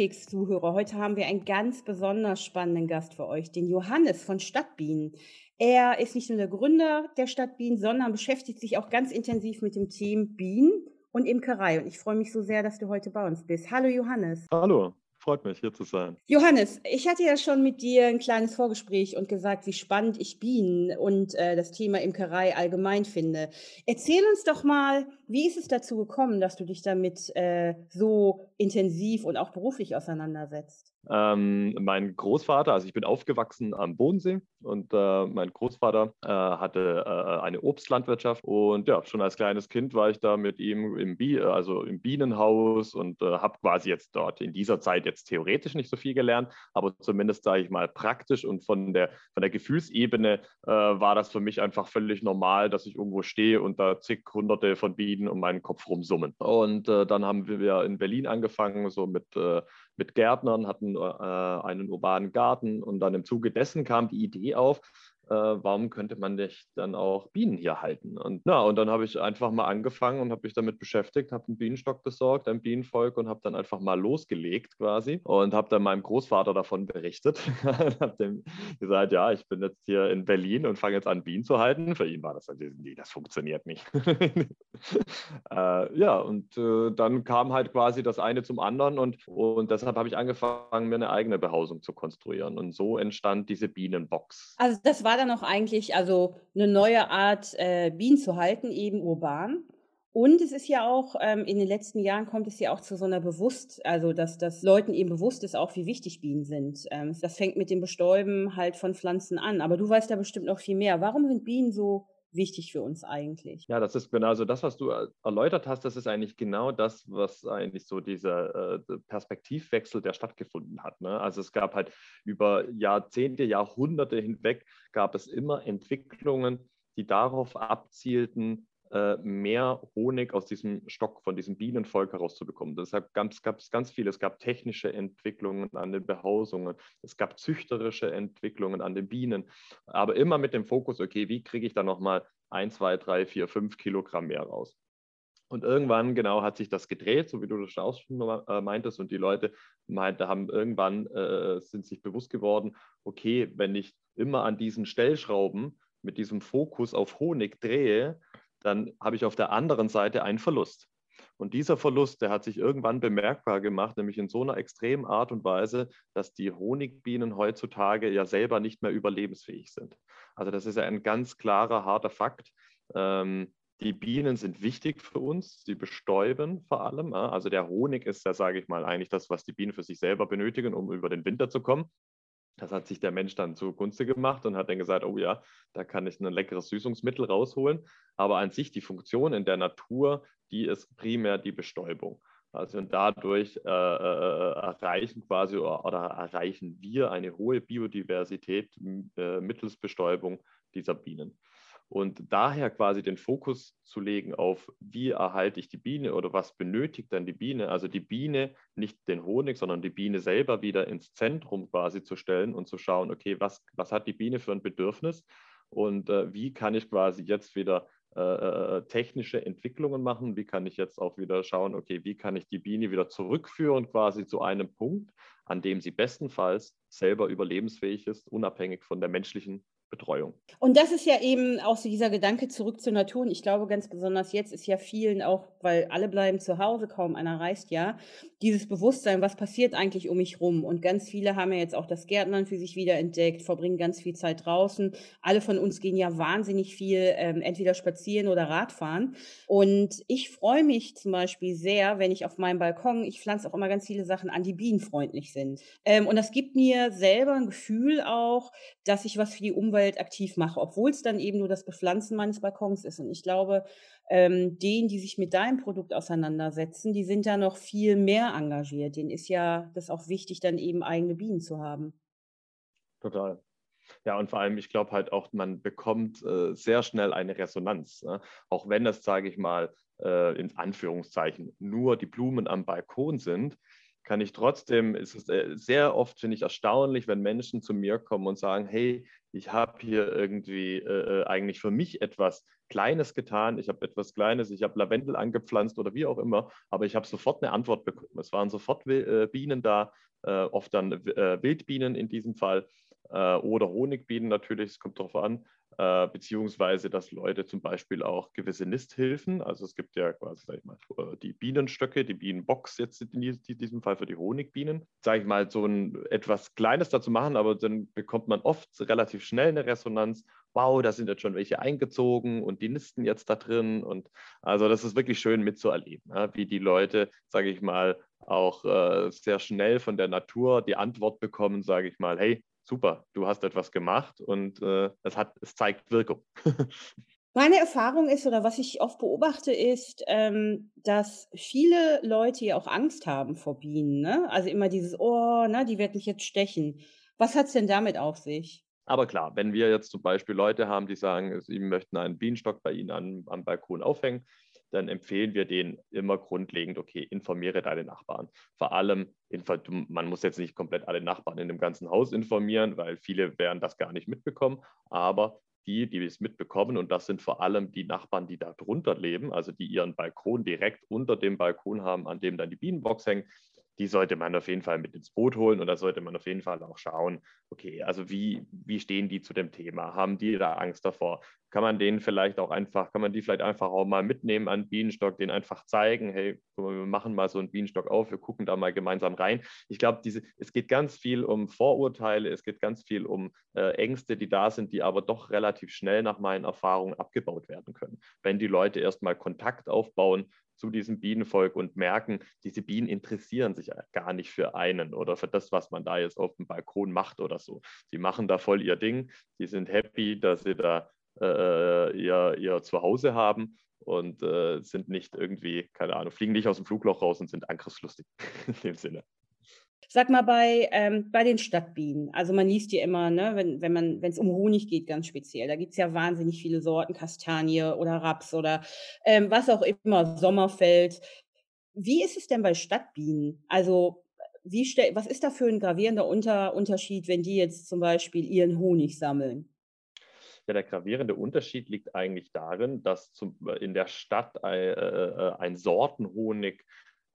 Stadtkeks-Zuhörer, heute haben wir einen ganz besonders spannenden Gast für euch, den Johannes von Stadtbienen. Er ist nicht nur der Gründer der Stadtbienen, sondern beschäftigt sich auch ganz intensiv mit dem Thema Bienen und Imkerei. Und ich freue mich so sehr, dass du heute bei uns bist. Hallo Johannes. Hallo. Freut mich, hier zu sein. Johannes, ich hatte ja schon mit dir ein kleines Vorgespräch und gesagt, wie spannend ich Bienen und äh, das Thema Imkerei allgemein finde. Erzähl uns doch mal, wie ist es dazu gekommen, dass du dich damit äh, so intensiv und auch beruflich auseinandersetzt? Ähm, mein Großvater, also ich bin aufgewachsen am Bodensee und äh, mein Großvater äh, hatte äh, eine Obstlandwirtschaft und ja, schon als kleines Kind war ich da mit ihm im, Bi also im Bienenhaus und äh, habe quasi jetzt dort in dieser Zeit jetzt theoretisch nicht so viel gelernt, aber zumindest sage ich mal praktisch und von der, von der Gefühlsebene äh, war das für mich einfach völlig normal, dass ich irgendwo stehe und da zig hunderte von Bienen um meinen Kopf rumsummen. Und äh, dann haben wir in Berlin angefangen, so mit mit Gärtnern, hatten äh, einen urbanen Garten und dann im Zuge dessen kam die Idee auf, äh, warum könnte man nicht dann auch Bienen hier halten? Und, na, und dann habe ich einfach mal angefangen und habe mich damit beschäftigt, habe einen Bienenstock besorgt, ein Bienenvolk und habe dann einfach mal losgelegt quasi und habe dann meinem Großvater davon berichtet. habe dem gesagt, ja, ich bin jetzt hier in Berlin und fange jetzt an, Bienen zu halten. Für ihn war das, nee, das funktioniert nicht. äh, ja, und äh, dann kam halt quasi das eine zum anderen und, und deshalb habe ich angefangen, mir eine eigene Behausung zu konstruieren. Und so entstand diese Bienenbox. Also das war dann auch eigentlich also eine neue Art, äh, Bienen zu halten, eben urban. Und es ist ja auch, ähm, in den letzten Jahren kommt es ja auch zu so einer Bewusst, also dass, dass Leuten eben bewusst ist, auch wie wichtig Bienen sind. Ähm, das fängt mit dem Bestäuben halt von Pflanzen an. Aber du weißt da bestimmt noch viel mehr. Warum sind Bienen so wichtig für uns eigentlich? Ja, das ist genau, also das, was du erläutert hast, das ist eigentlich genau das, was eigentlich so dieser äh, Perspektivwechsel, der stattgefunden hat. Ne? Also es gab halt über Jahrzehnte, Jahrhunderte hinweg, gab es immer Entwicklungen, die darauf abzielten, äh, mehr Honig aus diesem Stock, von diesem Bienenvolk herauszubekommen. Deshalb gab es ganz viel. Es gab technische Entwicklungen an den Behausungen, es gab züchterische Entwicklungen an den Bienen, aber immer mit dem Fokus, okay, wie kriege ich da nochmal ein, zwei, drei, vier, fünf Kilogramm mehr raus? Und irgendwann genau hat sich das gedreht, so wie du das auch schon äh, meintest. Und die Leute meinte, haben irgendwann äh, sind sich bewusst geworden, okay, wenn ich immer an diesen Stellschrauben mit diesem Fokus auf Honig drehe, dann habe ich auf der anderen Seite einen Verlust. Und dieser Verlust, der hat sich irgendwann bemerkbar gemacht, nämlich in so einer extremen Art und Weise, dass die Honigbienen heutzutage ja selber nicht mehr überlebensfähig sind. Also das ist ja ein ganz klarer, harter Fakt. Ähm, die Bienen sind wichtig für uns, sie bestäuben vor allem. Also der Honig ist ja, sage ich mal, eigentlich das, was die Bienen für sich selber benötigen, um über den Winter zu kommen. Das hat sich der Mensch dann zugunste gemacht und hat dann gesagt, oh ja, da kann ich ein leckeres Süßungsmittel rausholen. Aber an sich die Funktion in der Natur, die ist primär die Bestäubung. Also und dadurch äh, äh, erreichen quasi oder, erreichen wir eine hohe Biodiversität äh, mittels Bestäubung dieser Bienen. Und daher quasi den Fokus zu legen auf, wie erhalte ich die Biene oder was benötigt dann die Biene, also die Biene, nicht den Honig, sondern die Biene selber wieder ins Zentrum quasi zu stellen und zu schauen, okay, was, was hat die Biene für ein Bedürfnis? Und äh, wie kann ich quasi jetzt wieder äh, äh technische Entwicklungen machen, wie kann ich jetzt auch wieder schauen, okay, wie kann ich die Biene wieder zurückführen quasi zu einem Punkt, an dem sie bestenfalls selber überlebensfähig ist, unabhängig von der menschlichen Betreuung. Und das ist ja eben auch so dieser Gedanke zurück zur Natur. Und ich glaube, ganz besonders jetzt ist ja vielen auch, weil alle bleiben zu Hause, kaum einer reist ja, dieses Bewusstsein, was passiert eigentlich um mich rum. Und ganz viele haben ja jetzt auch das Gärtnern für sich wieder entdeckt, verbringen ganz viel Zeit draußen. Alle von uns gehen ja wahnsinnig viel ähm, entweder spazieren oder Radfahren. Und ich freue mich zum Beispiel sehr, wenn ich auf meinem Balkon, ich pflanze auch immer ganz viele Sachen an, die bienenfreundlich sind. Ähm, und das gibt mir selber ein Gefühl auch, dass ich was für die Umwelt Umwelt aktiv mache, obwohl es dann eben nur das Bepflanzen meines Balkons ist. Und ich glaube, ähm, denen, die sich mit deinem Produkt auseinandersetzen, die sind da noch viel mehr engagiert. Denen ist ja das auch wichtig, dann eben eigene Bienen zu haben. Total. Ja, und vor allem, ich glaube halt auch, man bekommt äh, sehr schnell eine Resonanz. Ne? Auch wenn das, sage ich mal, äh, in Anführungszeichen nur die Blumen am Balkon sind, kann ich trotzdem, ist es äh, sehr oft, finde ich, erstaunlich, wenn Menschen zu mir kommen und sagen, hey, ich habe hier irgendwie äh, äh, eigentlich für mich etwas Kleines getan, ich habe etwas Kleines, ich habe Lavendel angepflanzt oder wie auch immer, aber ich habe sofort eine Antwort bekommen. Es waren sofort äh, Bienen da, äh, oft dann Wildbienen in diesem Fall oder Honigbienen natürlich, es kommt darauf an, äh, beziehungsweise dass Leute zum Beispiel auch gewisse Nisthilfen, also es gibt ja quasi, sag ich mal, äh, die Bienenstöcke, die Bienenbox jetzt in diesem Fall für die Honigbienen, sage ich mal, so ein etwas Kleines dazu machen, aber dann bekommt man oft relativ schnell eine Resonanz. Wow, da sind jetzt schon welche eingezogen und die nisten jetzt da drin. Und also das ist wirklich schön mitzuerleben, wie die Leute, sage ich mal, auch äh, sehr schnell von der Natur die Antwort bekommen, sage ich mal, hey, super, du hast etwas gemacht und äh, es, hat, es zeigt Wirkung. Meine Erfahrung ist, oder was ich oft beobachte, ist, ähm, dass viele Leute ja auch Angst haben vor Bienen. Ne? Also immer dieses, oh, ne, die wird mich jetzt stechen. Was hat es denn damit auf sich? Aber klar, wenn wir jetzt zum Beispiel Leute haben, die sagen, sie möchten einen Bienenstock bei ihnen an, am Balkon aufhängen, dann empfehlen wir denen immer grundlegend, okay, informiere deine Nachbarn. Vor allem, man muss jetzt nicht komplett alle Nachbarn in dem ganzen Haus informieren, weil viele werden das gar nicht mitbekommen, aber die, die es mitbekommen, und das sind vor allem die Nachbarn, die da drunter leben, also die ihren Balkon direkt unter dem Balkon haben, an dem dann die Bienenbox hängt, die sollte man auf jeden Fall mit ins Boot holen und da sollte man auf jeden Fall auch schauen, okay, also wie, wie stehen die zu dem Thema? Haben die da Angst davor? Kann man denen vielleicht auch einfach, kann man die vielleicht einfach auch mal mitnehmen an Bienenstock, den einfach zeigen, hey, wir machen mal so einen Bienenstock auf, wir gucken da mal gemeinsam rein. Ich glaube, es geht ganz viel um Vorurteile, es geht ganz viel um äh, Ängste, die da sind, die aber doch relativ schnell nach meinen Erfahrungen abgebaut werden können. Wenn die Leute erstmal Kontakt aufbauen zu diesem Bienenvolk und merken, diese Bienen interessieren sich gar nicht für einen oder für das, was man da jetzt auf dem Balkon macht oder so. Sie machen da voll ihr Ding, sie sind happy, dass sie da äh, ihr, ihr Zuhause haben und äh, sind nicht irgendwie, keine Ahnung, fliegen nicht aus dem Flugloch raus und sind angriffslustig in dem Sinne. Sag mal bei, ähm, bei den Stadtbienen. Also man liest ja immer, ne, wenn, wenn man, wenn es um Honig geht, ganz speziell. Da gibt es ja wahnsinnig viele Sorten, Kastanie oder Raps oder ähm, was auch immer, Sommerfeld. Wie ist es denn bei Stadtbienen? Also wie stell, was ist da für ein gravierender Unter Unterschied, wenn die jetzt zum Beispiel ihren Honig sammeln? Ja, der gravierende Unterschied liegt eigentlich darin, dass zum, in der Stadt ein, äh, äh, ein Sortenhonig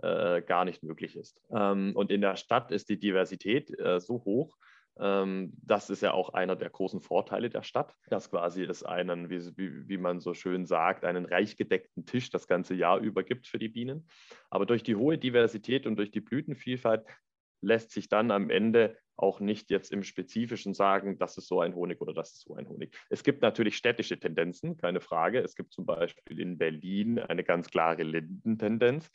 äh, gar nicht möglich ist. Ähm, und in der Stadt ist die Diversität äh, so hoch, ähm, das ist ja auch einer der großen Vorteile der Stadt, dass quasi es einen, wie, wie, wie, man so schön sagt, einen reich gedeckten Tisch das ganze Jahr über gibt für die Bienen. Aber durch die hohe Diversität und durch die Blütenvielfalt lässt sich dann am Ende auch nicht jetzt im Spezifischen sagen, das ist so ein Honig oder das ist so ein Honig. Es gibt natürlich städtische Tendenzen, keine Frage. Es gibt zum Beispiel in Berlin eine ganz klare Lindentendenz.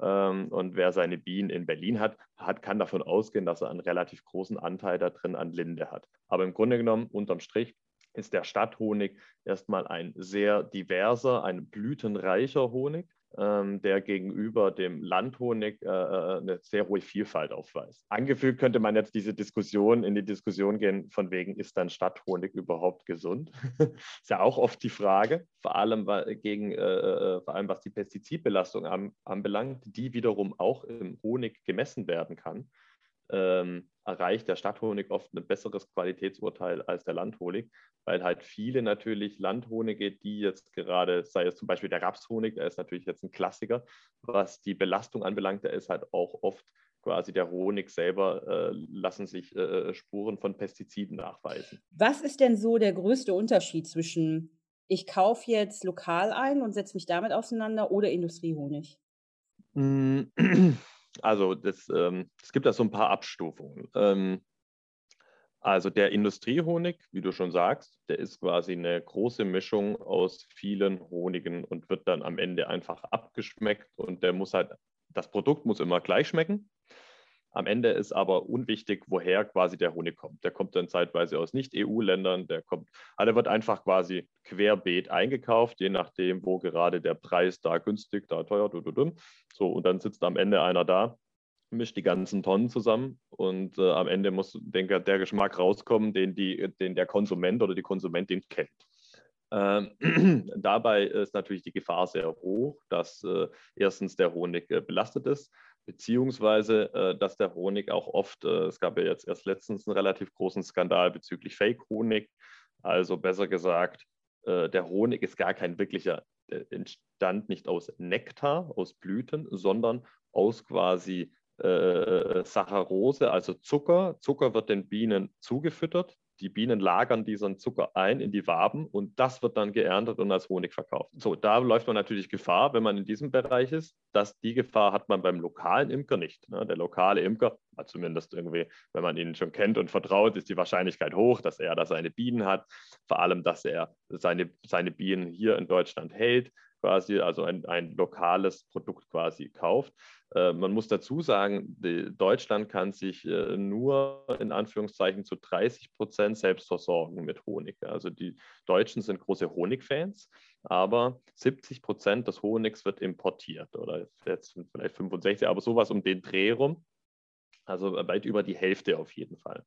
Ähm, und wer seine Bienen in Berlin hat, hat, kann davon ausgehen, dass er einen relativ großen Anteil da drin an Linde hat. Aber im Grunde genommen, unterm Strich, ist der Stadthonig erstmal ein sehr diverser, ein blütenreicher Honig, der gegenüber dem Landhonig äh, äh, eine sehr hohe Vielfalt aufweist. Angefügt könnte man jetzt diese Diskussion in die Diskussion gehen, von wegen, ist dann Stadthonig überhaupt gesund? ist ja auch oft die Frage, vor allem, gegen, äh, äh, vor allem was die Pestizidbelastung an, anbelangt, die wiederum auch im Honig gemessen werden kann ähm, erreicht der Stadthonig oft ein besseres Qualitätsurteil als der Landhonig, weil halt viele natürlich Landhonige, die jetzt gerade, sei es zum Beispiel der Rapshonig, der ist natürlich jetzt ein Klassiker, was die Belastung anbelangt, der ist halt auch oft quasi der Honig selber, äh, lassen sich äh, äh Spuren von Pestiziden nachweisen. Was ist denn so der größte Unterschied zwischen ich kaufe jetzt lokal ein und setze mich damit auseinander oder Industriehonig? Also das, ähm, es gibt da so ein paar Abstufungen. Ähm, also der Industriehonig, wie du schon sagst, der ist quasi eine große Mischung aus vielen Honigen und wird dann am Ende einfach abgeschmeckt und der muss halt, das Produkt muss immer gleich schmecken. Am Ende ist aber unwichtig, woher quasi der Honig kommt. Der kommt dann zeitweise aus Nicht-EU-Ländern, der kommt, der wird einfach quasi querbeet eingekauft, je nachdem, wo gerade der Preis da günstig, da teuer, du, du, du. so und dann sitzt am Ende einer da, mischt die ganzen Tonnen zusammen und äh, am Ende muss denke, der Geschmack rauskommen, den, die, den der Konsument oder die Konsumentin kennt. Ähm, dabei ist natürlich die Gefahr sehr hoch, dass äh, erstens der Honig äh, belastet ist, beziehungsweise äh, dass der Honig auch oft, äh, es gab ja jetzt erst letztens einen relativ großen Skandal bezüglich Fake-Honig, also besser gesagt, äh, der Honig ist gar kein wirklicher, entstand nicht aus Nektar, aus Blüten, sondern aus quasi äh, Saccharose, also Zucker. Zucker wird den Bienen zugefüttert die Bienen lagern diesen Zucker ein in die Waben und das wird dann geerntet und als Honig verkauft. So, da läuft man natürlich Gefahr, wenn man in diesem Bereich ist. Dass die Gefahr hat man beim lokalen Imker nicht. Ne? Der lokale Imker, zumindest irgendwie, wenn man ihn schon kennt und vertraut, ist die Wahrscheinlichkeit hoch, dass er da seine Bienen hat. Vor allem, dass er seine, seine Bienen hier in Deutschland hält quasi, also ein, ein lokales Produkt quasi kauft. Äh, man muss dazu sagen, Deutschland kann sich äh, nur in Anführungszeichen zu 30 Prozent selbst versorgen mit Honig. Also die Deutschen sind große Honigfans, aber 70 Prozent des Honigs wird importiert oder jetzt vielleicht 65, aber sowas um den Dreh rum. Also weit über die Hälfte auf jeden Fall.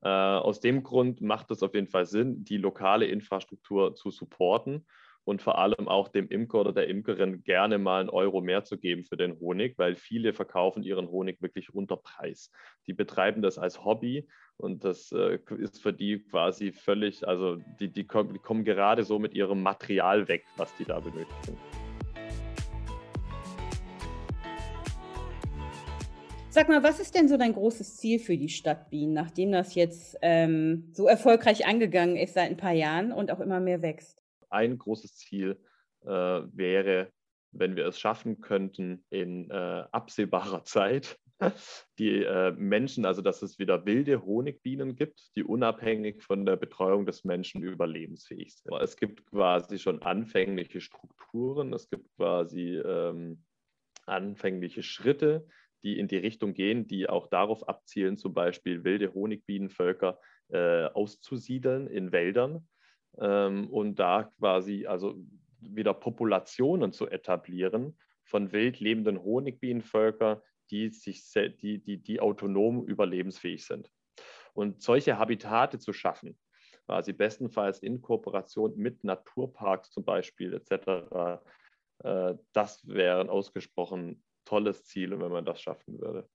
Äh, aus dem Grund macht es auf jeden Fall Sinn, die lokale Infrastruktur zu supporten und vor allem auch dem Imker oder der Imkerin gerne mal einen Euro mehr zu geben für den Honig, weil viele verkaufen ihren Honig wirklich unter Preis. Die betreiben das als Hobby und das äh, ist für die quasi völlig, also die, die, kommen, die kommen gerade so mit ihrem Material weg, was die da benötigen. Sag mal, was ist denn so dein großes Ziel für die Stadt Wien, nachdem das jetzt ähm, so erfolgreich angegangen ist seit ein paar Jahren und auch immer mehr wächst? Ein großes Ziel äh, wäre, wenn wir es schaffen könnten, in äh, absehbarer Zeit die äh, Menschen, also dass es wieder wilde Honigbienen gibt, die unabhängig von der Betreuung des Menschen überlebensfähig sind. Es gibt quasi schon anfängliche Strukturen, es gibt quasi ähm, anfängliche Schritte, die in die Richtung gehen, die auch darauf abzielen, zum Beispiel wilde Honigbienenvölker äh, auszusiedeln in Wäldern ähm, und da quasi also wieder Populationen zu etablieren von wild lebenden Honigbienenvölkern, die, sich, die, die, die autonom überlebensfähig sind. Und solche Habitate zu schaffen, quasi bestenfalls in Kooperation mit Naturparks zum Beispiel etc., äh, das wäre ein ausgesprochen tolles Ziel, wenn man das schaffen würde.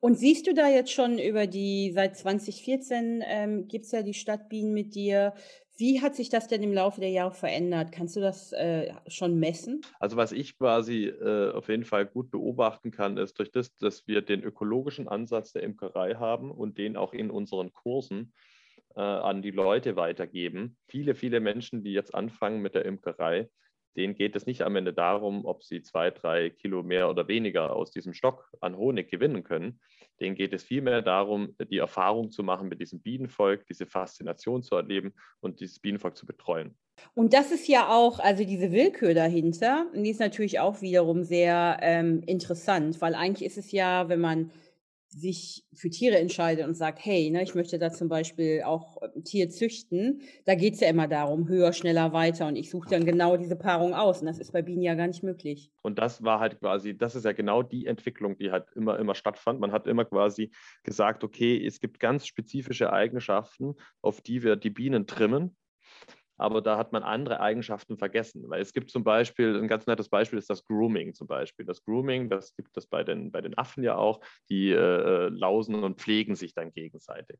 Und siehst du da jetzt schon über die, seit 2014 ähm, gibt es ja die Stadtbienen mit dir. Wie hat sich das denn im Laufe der Jahre verändert? Kannst du das äh, schon messen? Also was ich quasi äh, auf jeden Fall gut beobachten kann, ist durch das, dass wir den ökologischen Ansatz der Imkerei haben und den auch in unseren Kursen äh, an die Leute weitergeben. Viele, viele Menschen, die jetzt anfangen mit der Imkerei, denen geht es nicht am Ende darum, ob sie zwei, drei Kilo mehr oder weniger aus diesem Stock an Honig gewinnen können. Denen geht es vielmehr darum, die Erfahrung zu machen mit diesem Bienenvolk, diese Faszination zu erleben und dieses Bienenvolk zu betreuen. Und das ist ja auch, also diese Willkür dahinter, die ist natürlich auch wiederum sehr ähm, interessant, weil eigentlich ist es ja, wenn man sich für Tiere entscheidet und sagt, hey, ne, ich möchte da zum Beispiel auch ein Tier züchten, da geht es ja immer darum, höher, schneller, weiter. Und ich suche dann genau diese Paarung aus. Und das ist bei Bienen ja gar nicht möglich. Und das war halt quasi, das ist ja genau die Entwicklung, die halt immer, immer stattfand. Man hat immer quasi gesagt, okay, es gibt ganz spezifische Eigenschaften, auf die wir die Bienen trimmen aber da hat man andere Eigenschaften vergessen. Weil es gibt zum Beispiel, ein ganz nettes Beispiel ist das Grooming zum Beispiel. Das Grooming, das gibt es bei den, bei den Affen ja auch, die äh, lausen und pflegen sich dann gegenseitig.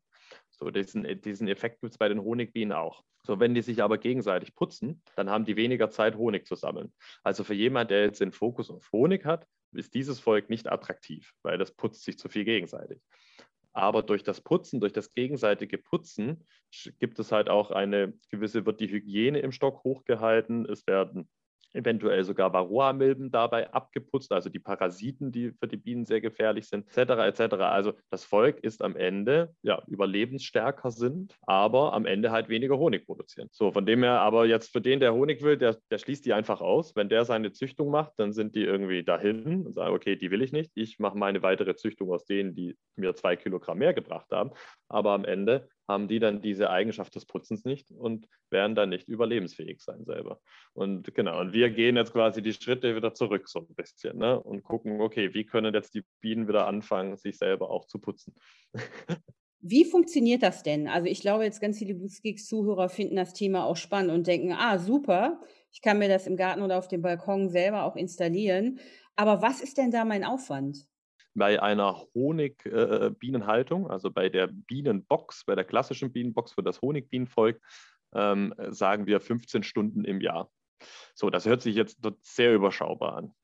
So, diesen, diesen Effekt gibt es bei den Honigbienen auch. So, wenn die sich aber gegenseitig putzen, dann haben die weniger Zeit, Honig zu sammeln. Also für jemand, der jetzt den Fokus auf Honig hat, ist dieses Volk nicht attraktiv, weil das putzt sich zu viel gegenseitig. Aber durch das Putzen, durch das gegenseitige Putzen gibt es halt auch eine gewisse, wird die Hygiene im Stock hochgehalten. Es werden eventuell sogar Varroa-Milben dabei abgeputzt, also die Parasiten, die für die Bienen sehr gefährlich sind, etc. etc. Also das Volk ist am Ende ja überlebensstärker sind, aber am Ende halt weniger Honig produzieren. So, von dem her, aber jetzt für den, der Honig will, der, der schließt die einfach aus. Wenn der seine Züchtung macht, dann sind die irgendwie dahin und sagen, okay, die will ich nicht. Ich mache meine weitere Züchtung aus denen, die mir zwei Kilogramm mehr gebracht haben. Aber am Ende haben die dann diese Eigenschaft des Putzens nicht und werden dann nicht überlebensfähig sein selber. Und genau, und wir gehen jetzt quasi die Schritte wieder zurück so ein bisschen ne? und gucken, okay, wie können jetzt die Bienen wieder anfangen, sich selber auch zu putzen. Wie funktioniert das denn? Also ich glaube, jetzt ganz viele Bluesgeeks-Zuhörer finden das Thema auch spannend und denken, ah, super, ich kann mir das im Garten oder auf dem Balkon selber auch installieren. Aber was ist denn da mein Aufwand? Bei einer Honigbienenhaltung, äh, also bei der Bienenbox, bei der klassischen Bienenbox für das Honigbienenvolk, ähm, sagen wir 15 Stunden im Jahr. So, das hört sich jetzt sehr überschaubar an.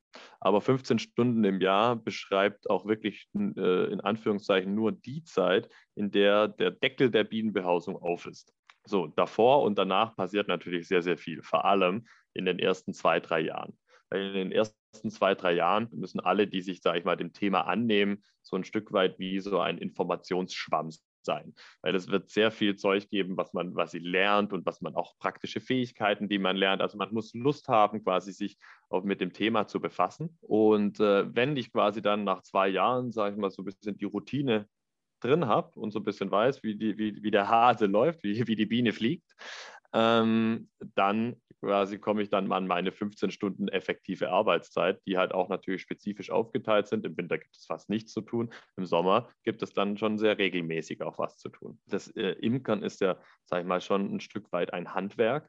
Aber 15 Stunden im Jahr beschreibt auch wirklich äh, in Anführungszeichen nur die Zeit, in der der Deckel der Bienenbehausung auf ist. So, davor und danach passiert natürlich sehr, sehr viel, vor allem in den ersten zwei, drei Jahren. In den ersten zwei, drei Jahren müssen alle, die sich, sage ich mal, dem Thema annehmen, so ein Stück weit wie so ein Informationsschwamm sein, weil es wird sehr viel Zeug geben, was man, was sie lernt und was man auch praktische Fähigkeiten, die man lernt. Also man muss Lust haben, quasi sich auch mit dem Thema zu befassen. Und äh, wenn ich quasi dann nach zwei Jahren, sage ich mal, so ein bisschen die Routine drin habe und so ein bisschen weiß, wie, die, wie, wie der Hase läuft, wie, wie die Biene fliegt, ähm, dann quasi komme ich dann an meine 15 Stunden effektive Arbeitszeit, die halt auch natürlich spezifisch aufgeteilt sind. Im Winter gibt es fast nichts zu tun. Im Sommer gibt es dann schon sehr regelmäßig auch was zu tun. Das äh, Imkern ist ja, sage ich mal, schon ein Stück weit ein Handwerk.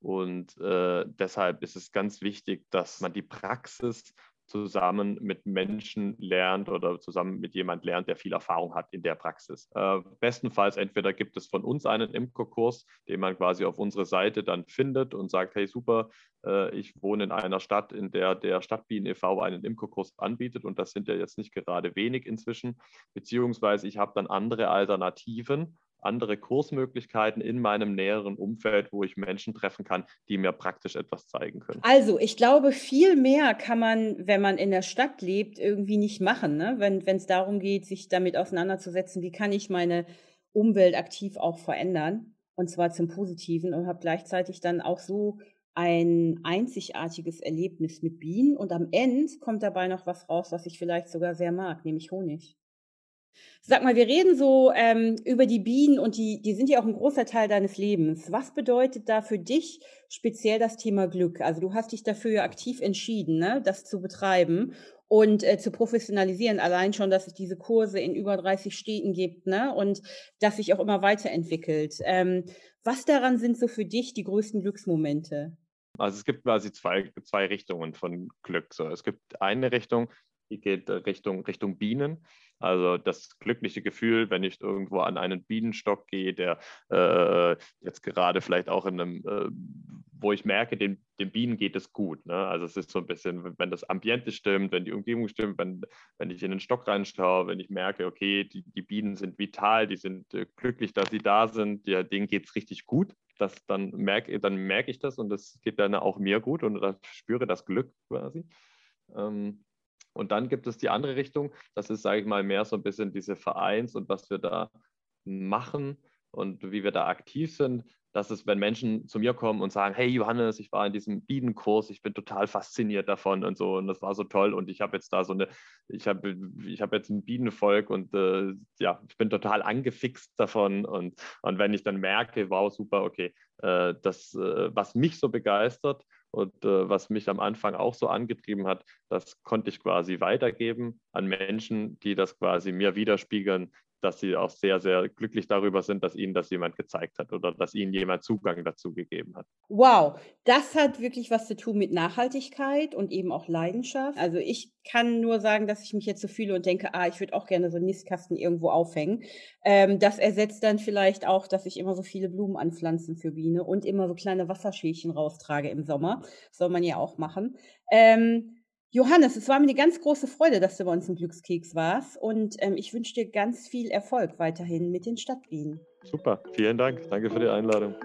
Und äh, deshalb ist es ganz wichtig, dass man die Praxis zusammen mit Menschen lernt oder zusammen mit jemand lernt, der viel Erfahrung hat in der Praxis. Äh, bestenfalls entweder gibt es von uns einen Imkerkurs, den man quasi auf unsere Seite dann findet und sagt, hey super, äh, ich wohne in einer Stadt, in der der Stadtbienen e.V. einen Imkerkurs anbietet und das sind ja jetzt nicht gerade wenig inzwischen, beziehungsweise ich habe dann andere Alternativen, andere Kursmöglichkeiten in meinem näheren Umfeld, wo ich Menschen treffen kann, die mir praktisch etwas zeigen können. Also, ich glaube, viel mehr kann man, wenn man in der Stadt lebt, irgendwie nicht machen, ne? wenn es darum geht, sich damit auseinanderzusetzen, wie kann ich meine Umwelt aktiv auch verändern, und zwar zum Positiven, und habe gleichzeitig dann auch so ein einzigartiges Erlebnis mit Bienen und am Ende kommt dabei noch was raus, was ich vielleicht sogar sehr mag, nämlich Honig. Sag mal, wir reden so ähm, über die Bienen und die, die sind ja auch ein großer Teil deines Lebens. Was bedeutet da für dich speziell das Thema Glück? Also du hast dich dafür ja aktiv entschieden, ne, das zu betreiben und äh, zu professionalisieren. Allein schon, dass es diese Kurse in über 30 Städten gibt ne, und dass sich auch immer weiterentwickelt. Ähm, was daran sind so für dich die größten Glücksmomente? Also es gibt quasi zwei, zwei Richtungen von Glück. So, es gibt eine Richtung, geht Richtung, Richtung Bienen. Also das glückliche Gefühl, wenn ich irgendwo an einen Bienenstock gehe, der äh, jetzt gerade vielleicht auch in einem, äh, wo ich merke, den, den Bienen geht es gut. Ne? Also es ist so ein bisschen, wenn das Ambiente stimmt, wenn die Umgebung stimmt, wenn, wenn ich in den Stock reinschaue, wenn ich merke, okay, die, die Bienen sind vital, die sind äh, glücklich, dass sie da sind, ja, denen geht es richtig gut. Das, dann merke dann merk ich das und das geht dann auch mir gut und spüre das Glück quasi. Ähm, und dann gibt es die andere Richtung, das ist, sage ich mal, mehr so ein bisschen diese Vereins und was wir da machen und wie wir da aktiv sind. Das ist, wenn Menschen zu mir kommen und sagen, hey Johannes, ich war in diesem Bienenkurs, ich bin total fasziniert davon und so. Und das war so toll. Und ich habe jetzt da so eine, ich habe ich hab jetzt ein Bienenvolk und äh, ja, ich bin total angefixt davon. Und, und wenn ich dann merke, wow, super, okay, äh, das, äh, was mich so begeistert, und äh, was mich am Anfang auch so angetrieben hat, das konnte ich quasi weitergeben an Menschen, die das quasi mir widerspiegeln, dass sie auch sehr, sehr glücklich darüber sind, dass ihnen das jemand gezeigt hat oder dass ihnen jemand Zugang dazu gegeben hat. Wow, das hat wirklich was zu tun mit Nachhaltigkeit und eben auch Leidenschaft. Also ich kann nur sagen, dass ich mich jetzt so fühle und denke, ah, ich würde auch gerne so einen Nistkasten irgendwo aufhängen. Ähm, das ersetzt dann vielleicht auch, dass ich immer so viele Blumen anpflanzen für Biene und immer so kleine Wasserschälchen raustrage im Sommer. Das soll man ja auch machen. Ähm, Johannes, es war mir eine ganz große Freude, dass du bei uns im Glückskeks warst und ähm, ich wünsche dir ganz viel Erfolg weiterhin mit den Stadtbienen. Super, vielen Dank. Danke für die Einladung.